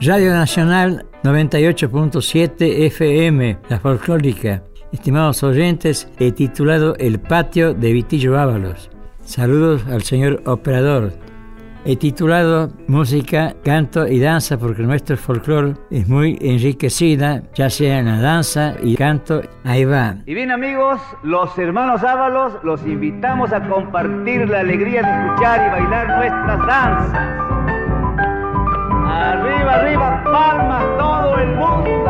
Radio Nacional 98.7 FM, la folclórica. Estimados oyentes, he titulado El patio de Vitillo Ábalos. Saludos al señor operador. He titulado Música, Canto y Danza porque nuestro folclore es muy enriquecida, ya sea en la danza y canto. Ahí va. Y bien amigos, los hermanos Ábalos los invitamos a compartir la alegría de escuchar y bailar nuestras danzas. Arriba, arriba, palmas todo el mundo.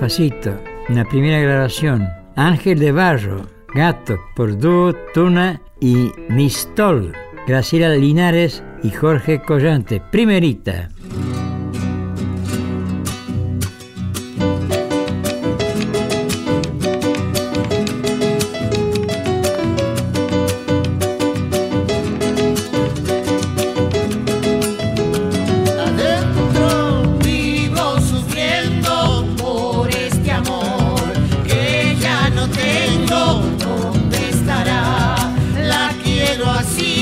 Despacito, la primera grabación. Ángel de Barro, Gato, por dúo, Tuna y Mistol. Graciela Linares y Jorge Collante. Primerita. Bien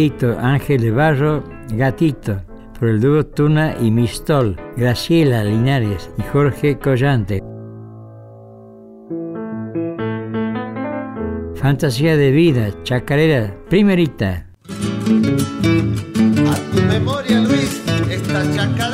cantadito, Ángel de Barro, Gatito, por el dúo Tuna y Mistol, Graciela Linares y Jorge Collante. Fantasía de vida, chacarera, primerita. A tu memoria, Luis, esta chacadera.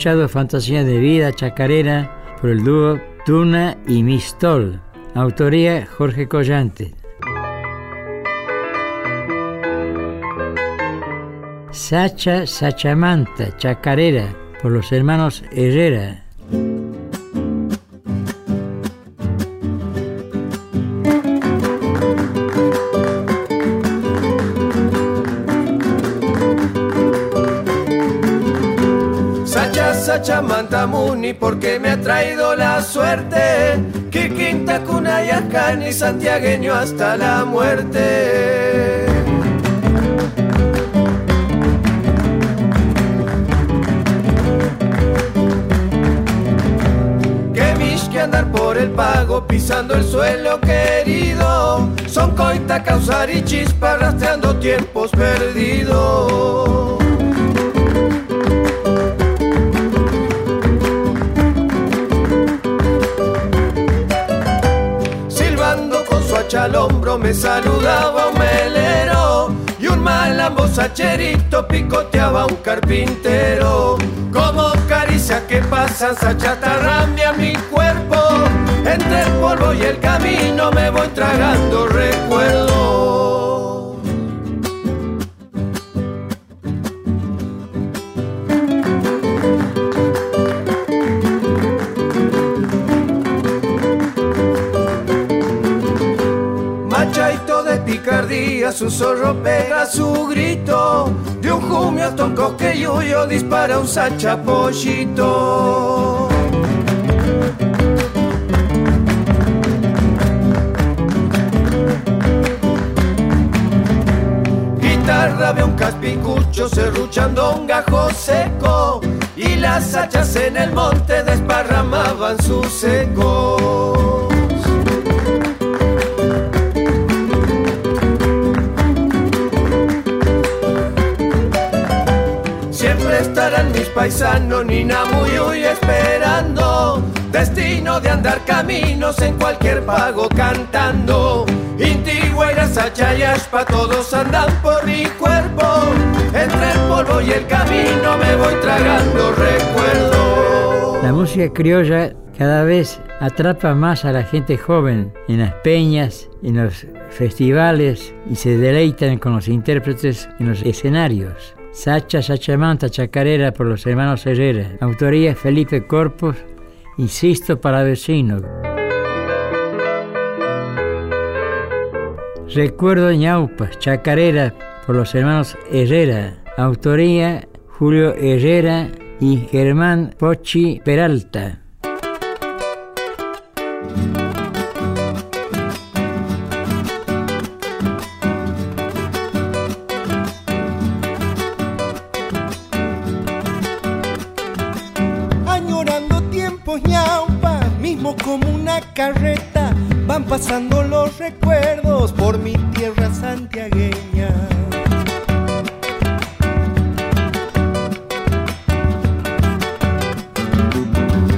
Escuchado Fantasía de Vida Chacarera por el dúo Tuna y Mistol. Autoría Jorge Collante. Sacha Sachamanta Chacarera por los hermanos Herrera. Sacha Mantamuni porque me ha traído la suerte. Kikinta Kunayacán santiagueño hasta la muerte. Que andar por el pago pisando el suelo querido. Son coita causar y chispa rastreando tiempos perdidos. Al hombro me saludaba un melero y un malambo sacherito picoteaba un carpintero. Como caricia que pasan, sachatarrambia mi cuerpo. Entre el polvo y el camino me voy tragando recuerdos. Su zorro pega su grito. De un jumio tonco que yuyo dispara un sachapollito. Guitarra ve un caspicucho serruchando un gajo seco. Y las hachas en el monte desparramaban su seco. Mis paisanos ni Namuyuy esperando destino de andar caminos en cualquier pago cantando. Intigüeras, pa todos andan por mi cuerpo. Entre el polvo y el camino me voy tragando recuerdos. La música criolla cada vez atrapa más a la gente joven en las peñas, en los festivales y se deleitan con los intérpretes en los escenarios. Sacha Sachamanta Chacarera por los hermanos Herrera. Autoría Felipe Corpus. Insisto para vecinos. Recuerdo Ñaupas, Chacarera por los hermanos Herrera. Autoría Julio Herrera y Germán Pochi Peralta. Pasando los recuerdos por mi tierra santiagueña.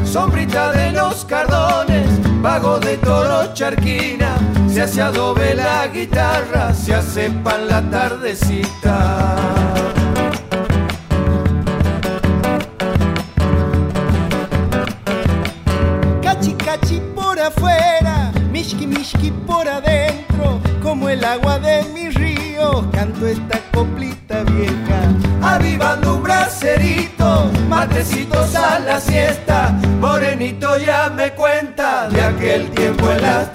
Sombrita de los cardones, vago de toro charquina, se hace adobe la guitarra, se hace pan la tardecita. Afuera Mishki mishki por adentro, como el agua de mi río, canto esta coplita vieja. Avivando un bracerito, matecitos a la siesta, morenito ya me cuenta de aquel tiempo en las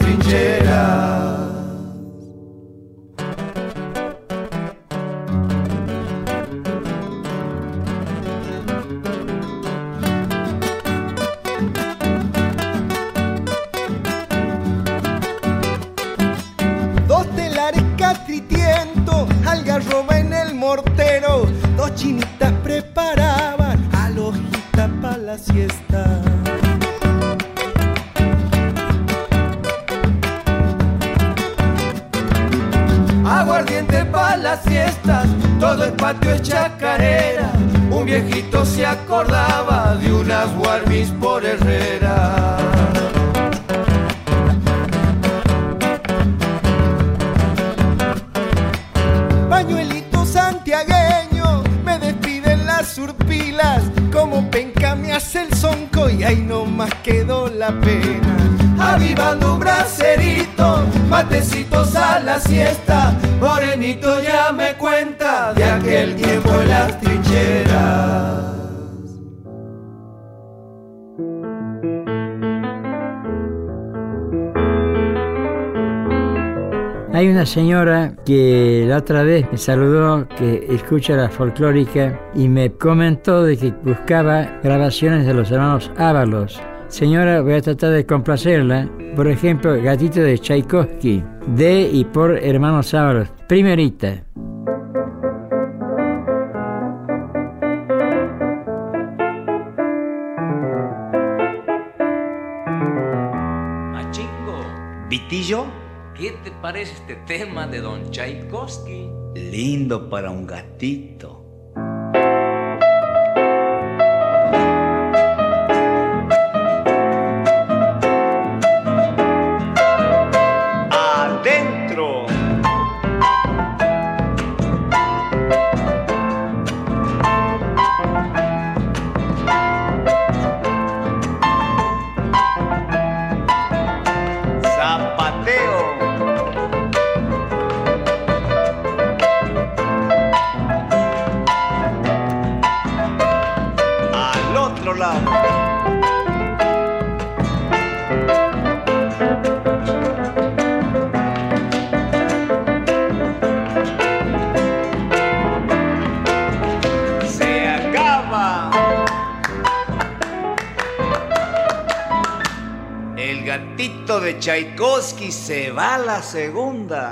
Hay una señora que la otra vez me saludó que escucha la folclórica y me comentó de que buscaba grabaciones de los hermanos Ábalos. Señora, voy a tratar de complacerla. Por ejemplo, Gatito de Tchaikovsky, de y por hermanos Ábalos. Primerita. Machingo, Vitillo, ¿qué te parece este tema de Don Tchaikovsky? lindo para un gatito. La segunda.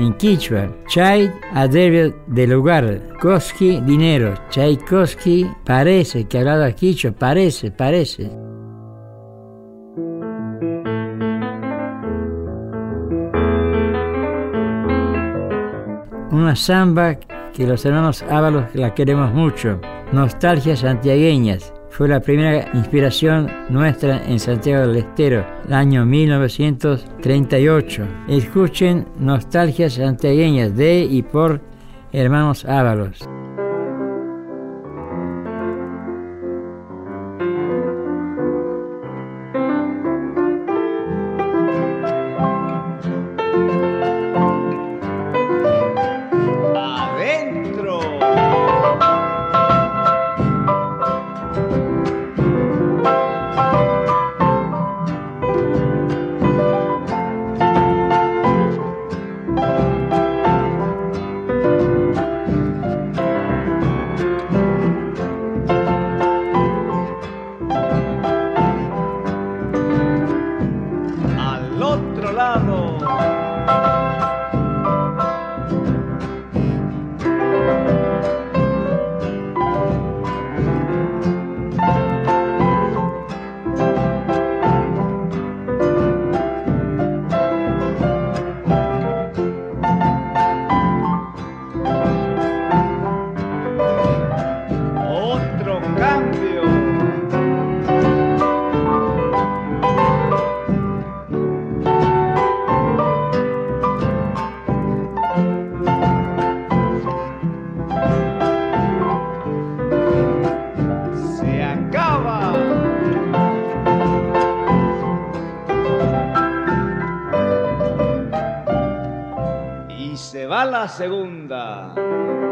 En Quichua, Chai, adverbio de lugar, Koski, dinero. Tchaikovsky parece que hablaba Quichua, parece, parece. Una samba que los hermanos Ábalos la queremos mucho. Nostalgias santiagueñas. Fue la primera inspiración nuestra en Santiago del Estero, el año 1938. Escuchen Nostalgias santiagueñas de y por hermanos Ábalos. Segunda.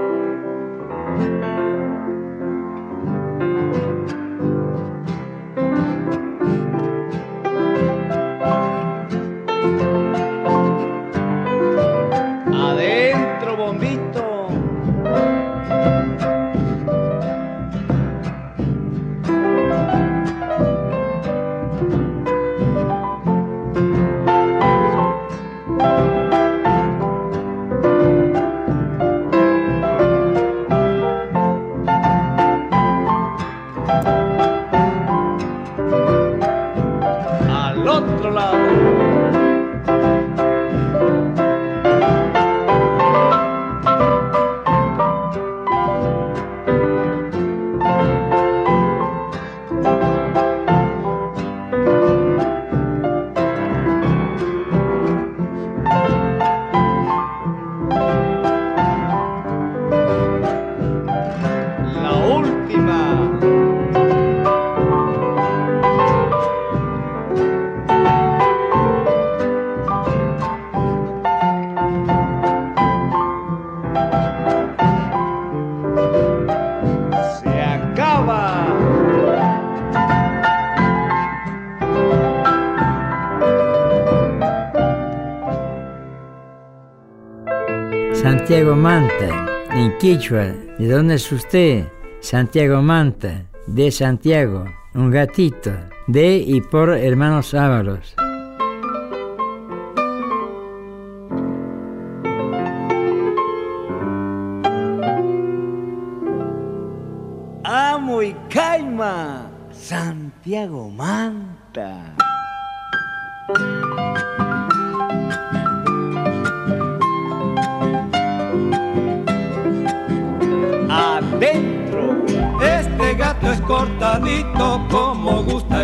Santiago Manta, en Quichua. ¿De dónde es usted? Santiago Manta, de Santiago, un gatito, de y por hermanos Ábalos.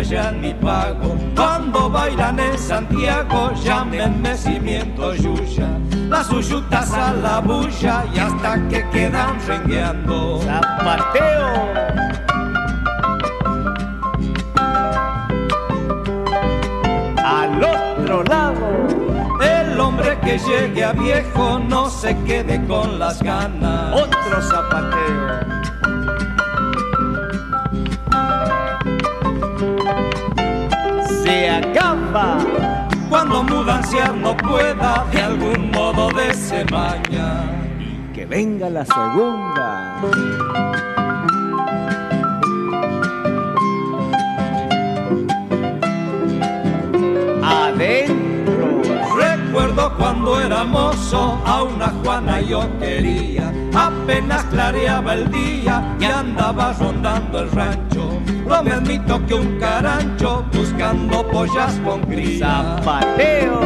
Ya mi pago. Cuando bailan en Santiago, llámenme cimiento yuya. Las uyutas a la bulla y hasta que quedan rengueando. Zapateo. Al otro lado. El hombre que llegue a viejo no se quede con las ganas. Otro zapateo. Mudanciar no pueda, de algún modo de semaña. Que venga la segunda. Adentro. Recuerdo cuando era mozo, a una Juana yo quería. Apenas clareaba el día y andaba rondando el rancho. No me admito que un carancho buscando pollas con cría. Zapateo.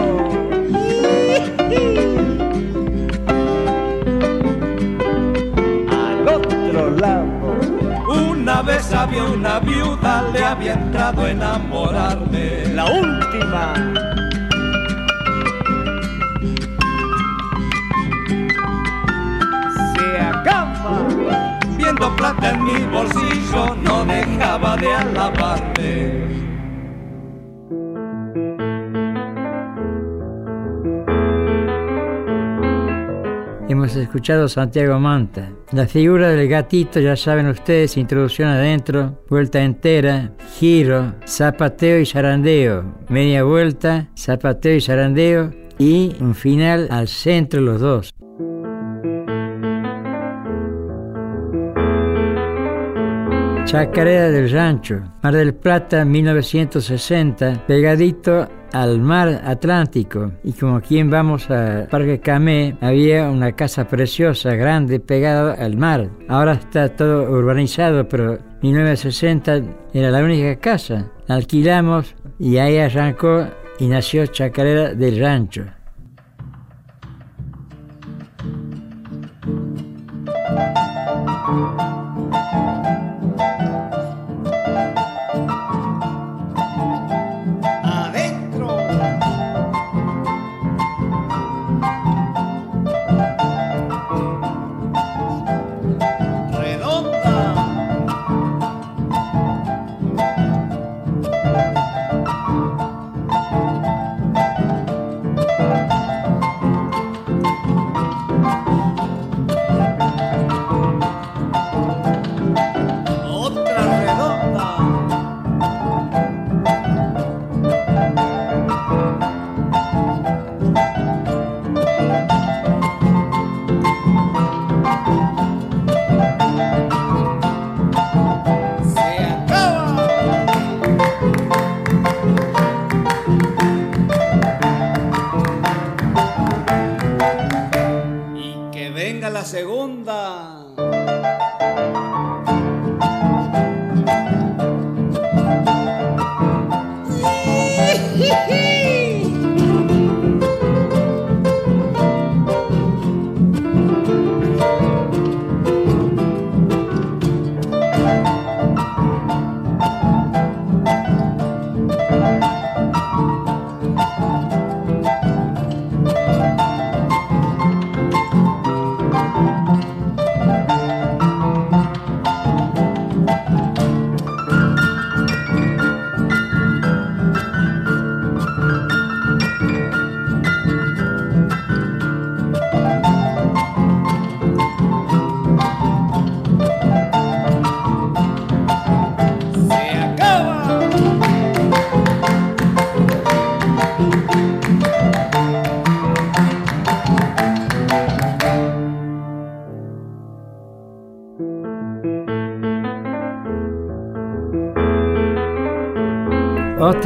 Al otro lado. Una vez había una viuda, le había entrado a enamorarme. La última. Plata en mi bolsillo, no dejaba de alabarme. Hemos escuchado Santiago Manta. La figura del gatito, ya saben ustedes, introducción adentro, vuelta entera, giro, zapateo y zarandeo, media vuelta, zapateo y zarandeo y un final al centro los dos. Chacarera del Rancho, Mar del Plata, 1960, pegadito al mar Atlántico. Y como quien vamos a Parque Camé, había una casa preciosa, grande, pegada al mar. Ahora está todo urbanizado, pero 1960 era la única casa. La alquilamos y ahí arrancó y nació Chacarera del Rancho.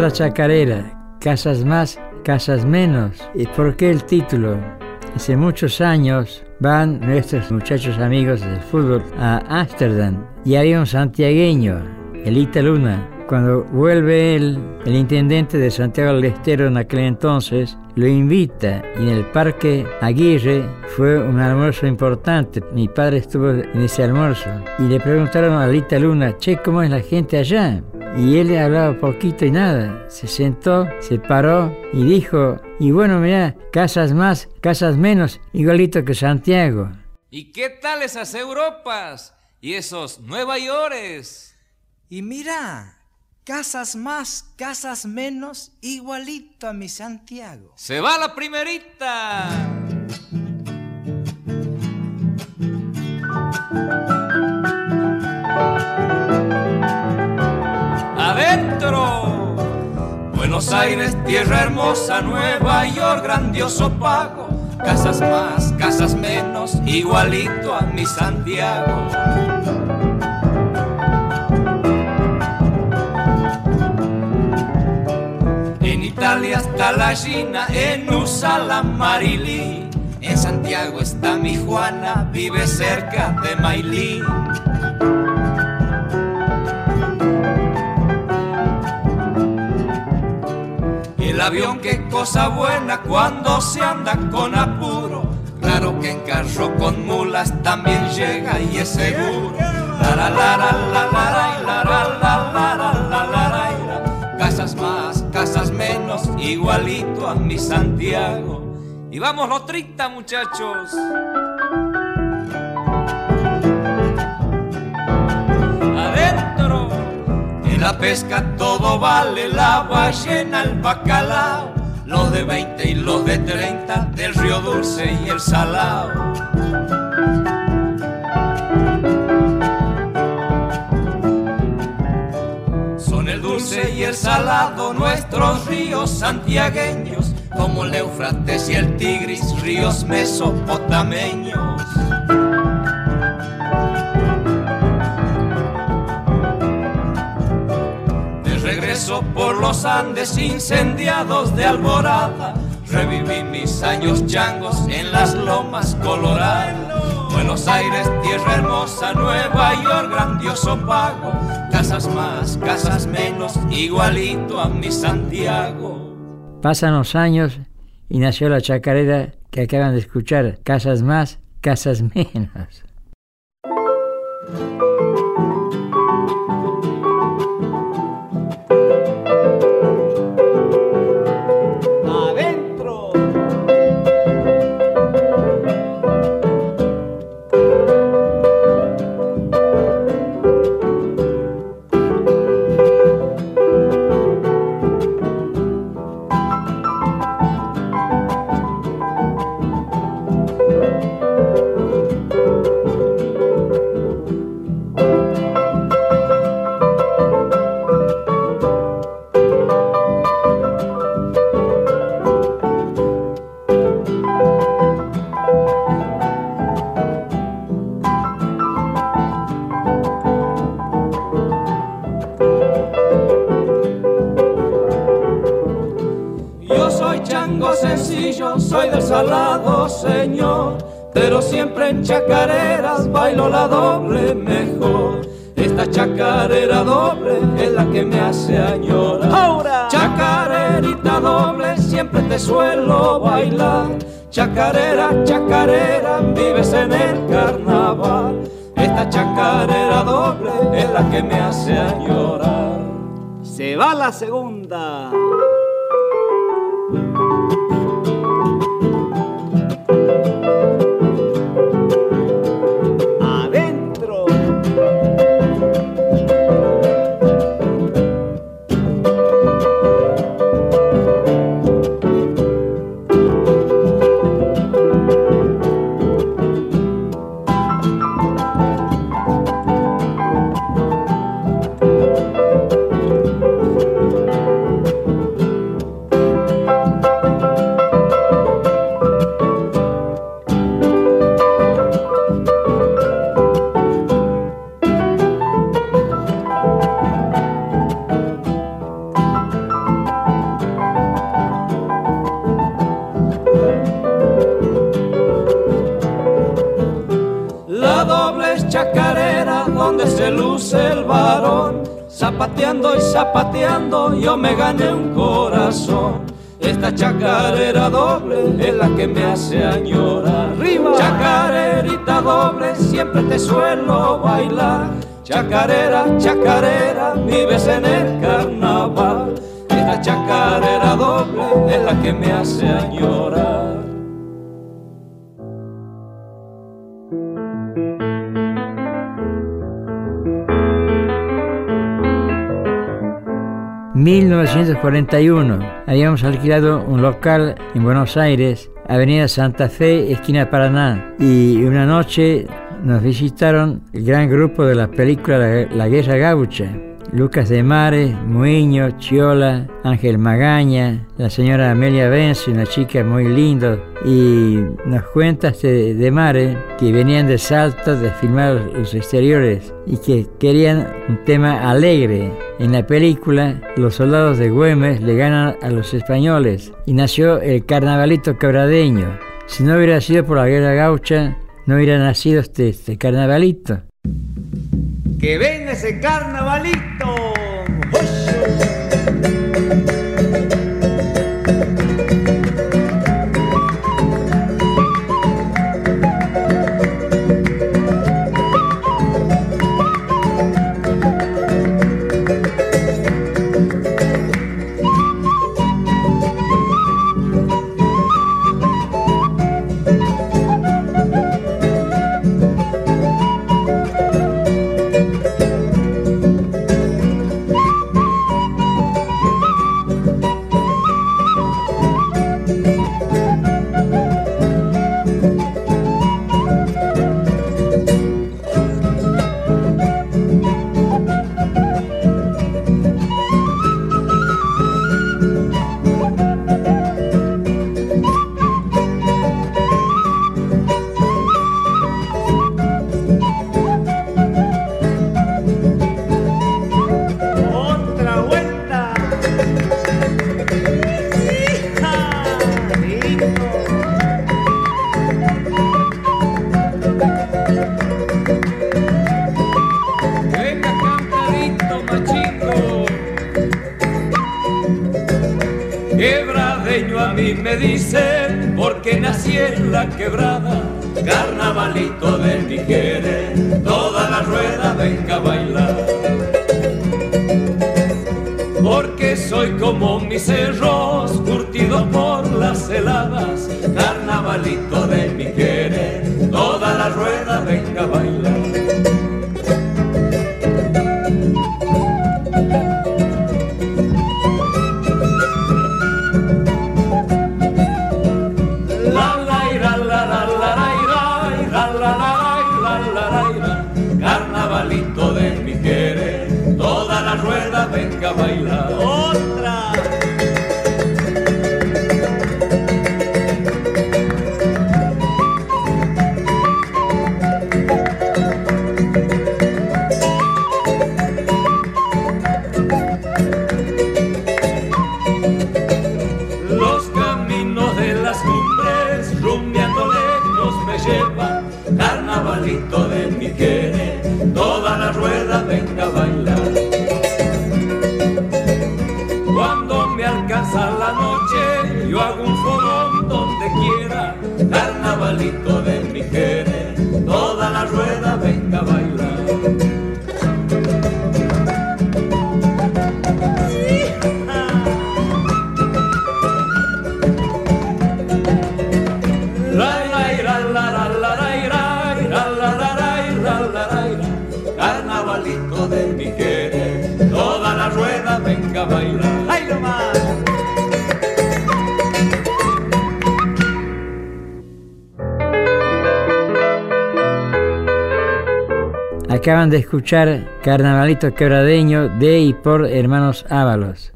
Otra chacarera, casas más, casas menos. ¿Y por qué el título? Hace muchos años van nuestros muchachos amigos del fútbol a Ámsterdam y había un santiagueño, Elita Luna. Cuando vuelve él, el intendente de Santiago del Estero en aquel entonces lo invita y en el Parque Aguirre fue un almuerzo importante. Mi padre estuvo en ese almuerzo y le preguntaron a Elita Luna, che, ¿cómo es la gente allá? Y él le hablaba poquito y nada. Se sentó, se paró y dijo, y bueno, mira, casas más, casas menos, igualito que Santiago. ¿Y qué tal esas Europas? ¿Y esos Nueva Yorkes? Y mira, casas más, casas menos, igualito a mi Santiago. Se va la primerita. Buenos Aires, tierra hermosa, Nueva York, grandioso pago. Casas más, casas menos, igualito a mi Santiago. En Italia está la Gina, en USA la Marilí. En Santiago está mi Juana, vive cerca de Mailí. avión, qué cosa buena cuando se anda con apuro. Claro que en carro con mulas también llega y es seguro. La, la, la, casas más, casas menos, igualito a mi Santiago. Y vamos los 30 muchachos. La pesca todo vale, la ballena, el bacalao. Los de 20 y los de 30, del río dulce y el salao. Son el dulce y el salado nuestros ríos santiagueños, como el Eufrates y el Tigris, ríos mesopotameños. Los Andes incendiados de alborada, reviví mis años changos en las lomas coloradas. Buenos Aires, tierra hermosa, Nueva York, grandioso pago, casas más, casas menos, igualito a mi Santiago. Pasan los años y nació la chacarera que acaban de escuchar, casas más, casas menos. Chacarera doble es la que me hace añorar. Ahora. Chacarerita doble, siempre te suelo bailar. Chacarera, chacarera, vives en el carnaval. Esta chacarera doble es la que me hace añorar. Se va la segunda. Chacarera doble es la que me hace añorar. ¡Arriba! Chacarerita doble, siempre te suelo bailar. Chacarera, chacarera, vives en el carnaval. Esta chacarera doble es la que me hace añorar. 1941 habíamos alquilado un local en Buenos Aires, Avenida Santa Fe, esquina Paraná, y una noche nos visitaron el gran grupo de la película La Guerra Gaucha. Lucas de Mares, Muiño, Chiola, Ángel Magaña, la señora Amelia Benz, una chica muy linda, y nos cuenta este de Mare que venían de Salto de filmar los exteriores y que querían un tema alegre. En la película, los soldados de Güemes le ganan a los españoles y nació el carnavalito quebradeño. Si no hubiera sido por la guerra gaucha, no hubiera nacido este, este carnavalito. ¡Que venga ese carnavalito! Acaban de escuchar Carnavalito Quebradeño de y por Hermanos Ábalos.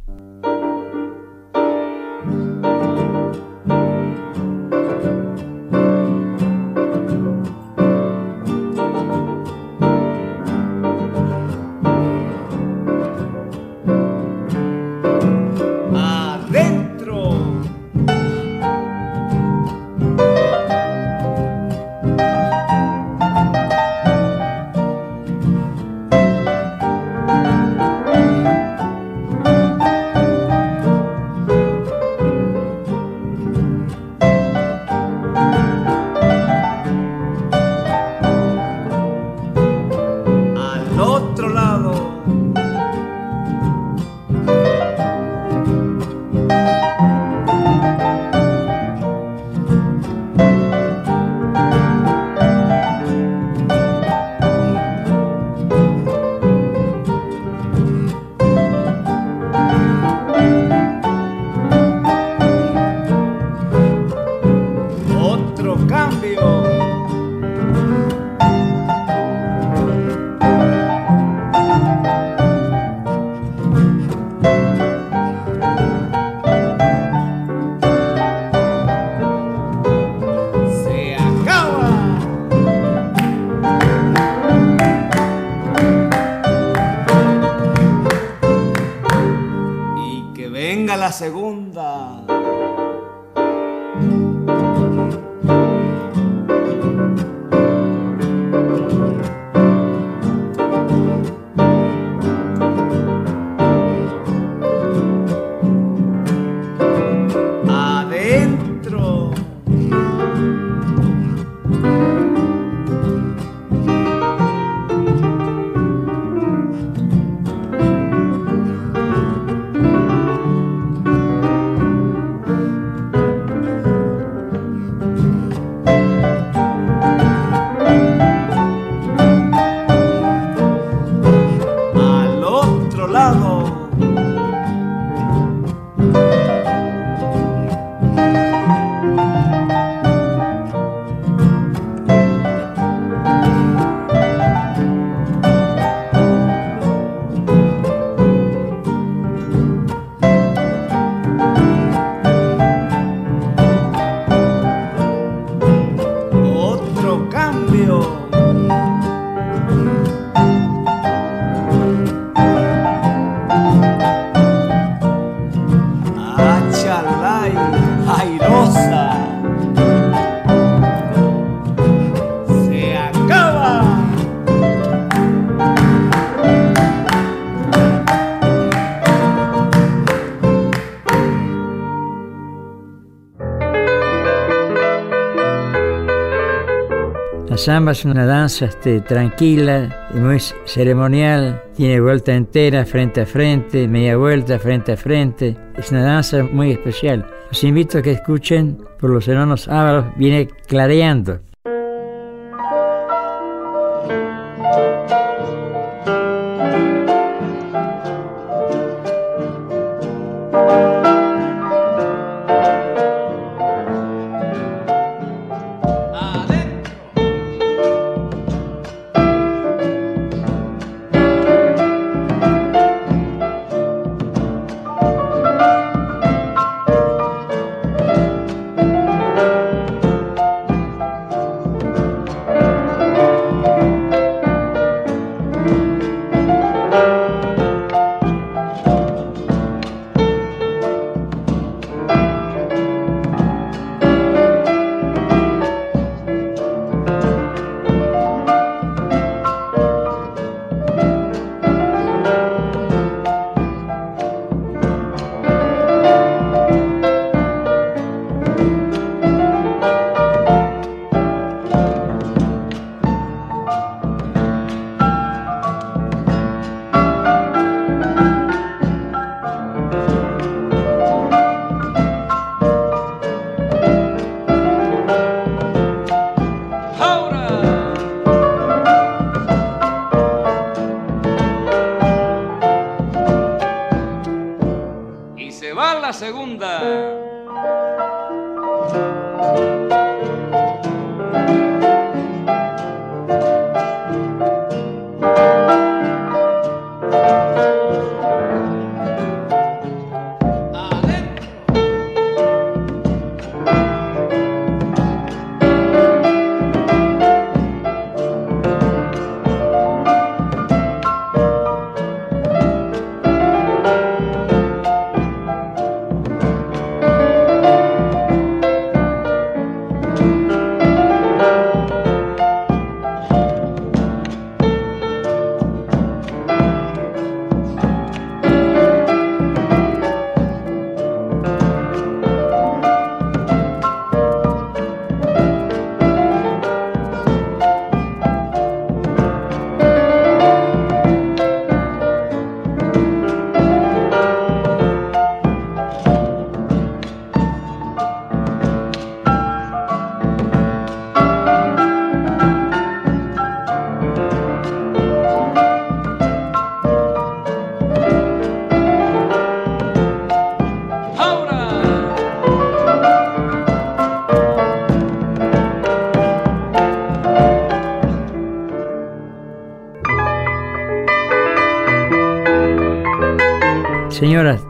Samba es una danza este, tranquila, muy ceremonial, tiene vuelta entera, frente a frente, media vuelta, frente a frente. Es una danza muy especial. Los invito a que escuchen por los hermanos Ávaros, viene clareando.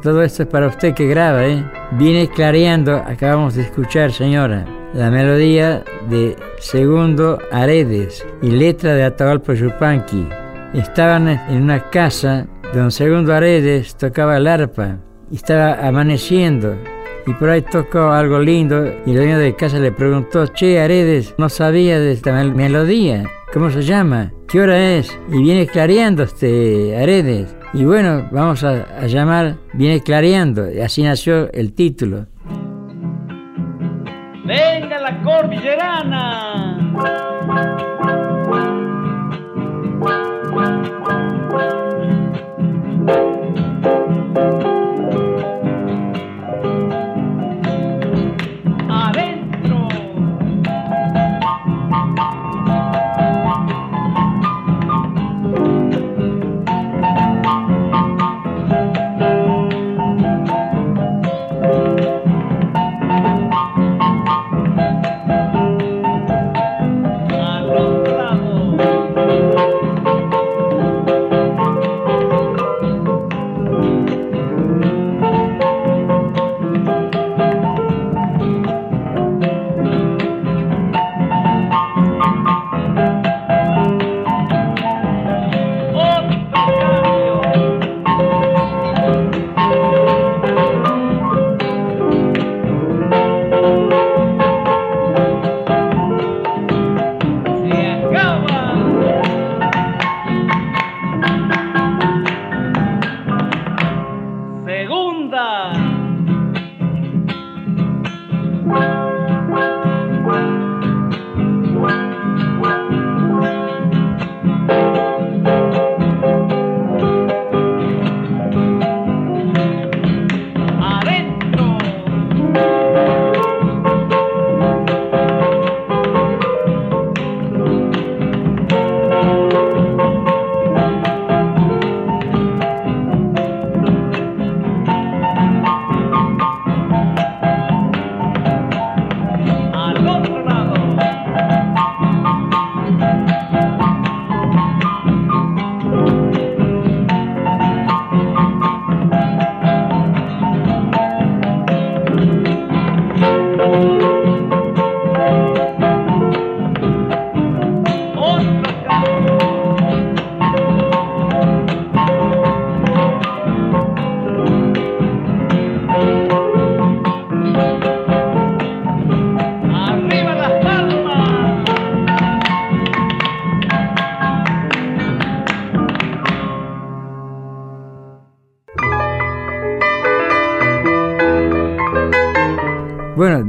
Todo esto es para usted que graba, ¿eh? Viene clareando, acabamos de escuchar, señora, la melodía de Segundo Aredes y letra de Atahualpa Yupanqui. Estaban en una casa Don Segundo Aredes tocaba el arpa y estaba amaneciendo y por ahí tocó algo lindo y el dueño de casa le preguntó, che Aredes, no sabía de esta melodía, ¿cómo se llama? ¿Qué hora es? Y viene clareando este Aredes. Y bueno, vamos a, llamar Viene clareando, y así nació el título. Venga la cordillerana.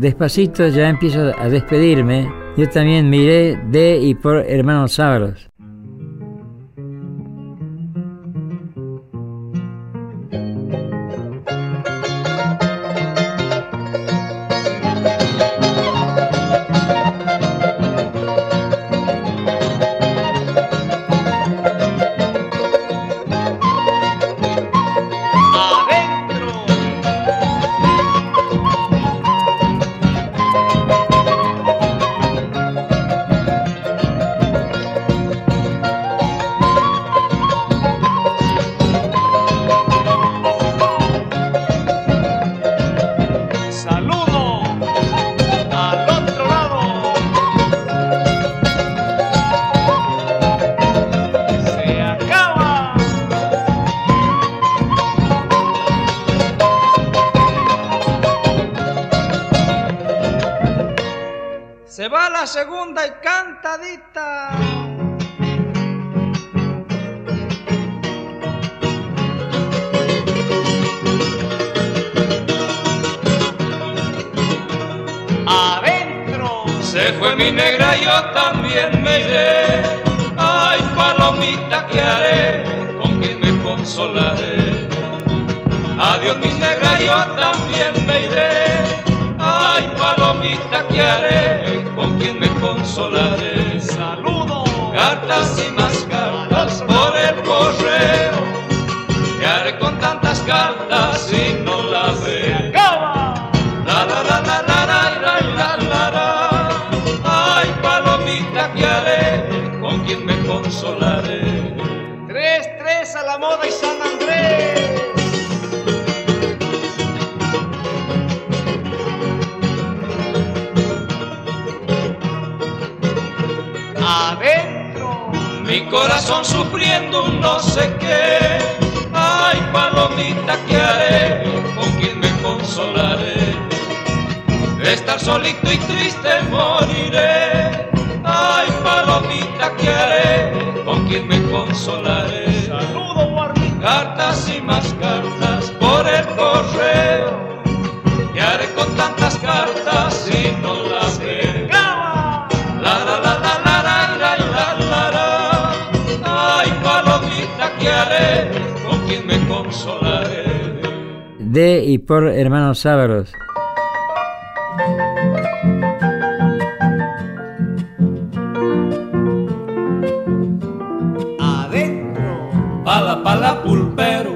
Despacito ya empiezo a despedirme. Yo también miré de y por Hermanos Sábalos. Corazón sufriendo un no sé qué. Ay, palomita, ¿qué haré? ¿Con quién me consolaré? estar solito y triste moriré. Ay, palomita, ¿qué haré? ¿Con quién me consolaré? Saludo, Cartas y más cartas por el correo. De y por hermanos Sábaros. Pala, pala, pulpero,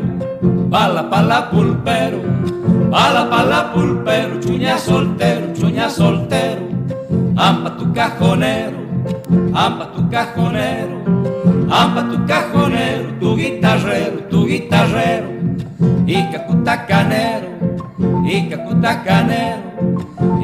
pala, pala, pulpero, pala, pala, pulpero, chuña soltero, chuña soltero, ampa tu cajonero, ampa tu cajonero, ampa tu cajonero, tu guitarrero, tu guitarrero, y cacutacanero, y cacutacanero,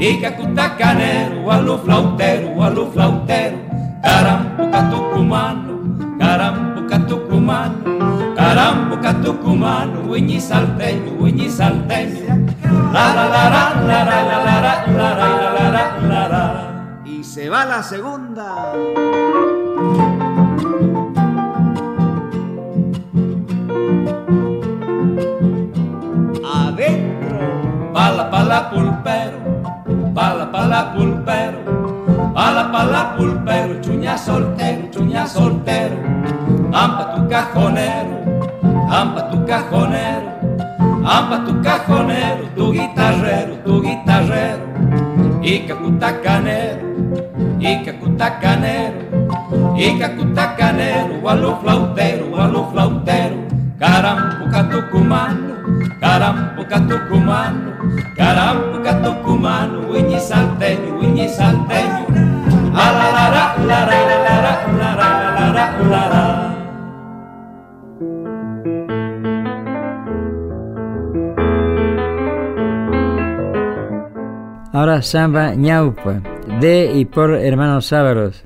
y cacutacanero, a lo flautero, a lo flautero, carampuca tucumano, carampuca tucumano, carampuca tucumano, huiñi salteño, huiñi salteño, la la la la la la la la la la la la la la Y se va la segunda. Adentro. Pala pulpero, pala pala pulpero, chuña soltero, chuña soltero, ampa tu cajonero, ampa tu cajonero, ampa tu cajonero, tu guitarrero, tu guitarrero, y cacutacanero, y cacutacanero, y cacutacanero, a lo flautero, a lo flautero, carampuca tucumano, Carambuca tucumano, carambuca tucumano, wiñi salteño, wiñi salteño. Ah, Alarara. Ahora samba ñaupa, de y por hermanos sábaros.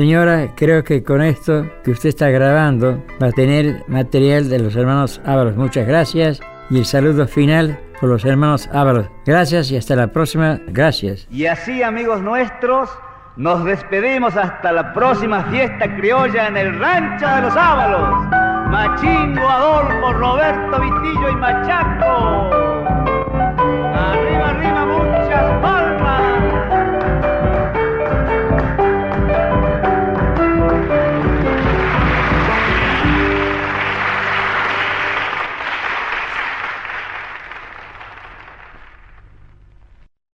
Señora, creo que con esto que usted está grabando va a tener material de los hermanos Ábalos. Muchas gracias. Y el saludo final por los hermanos Ábalos. Gracias y hasta la próxima. Gracias. Y así, amigos nuestros, nos despedimos hasta la próxima fiesta criolla en el rancho de los Ábalos. Machingo, Adolfo, Roberto, Vitillo y Machaco.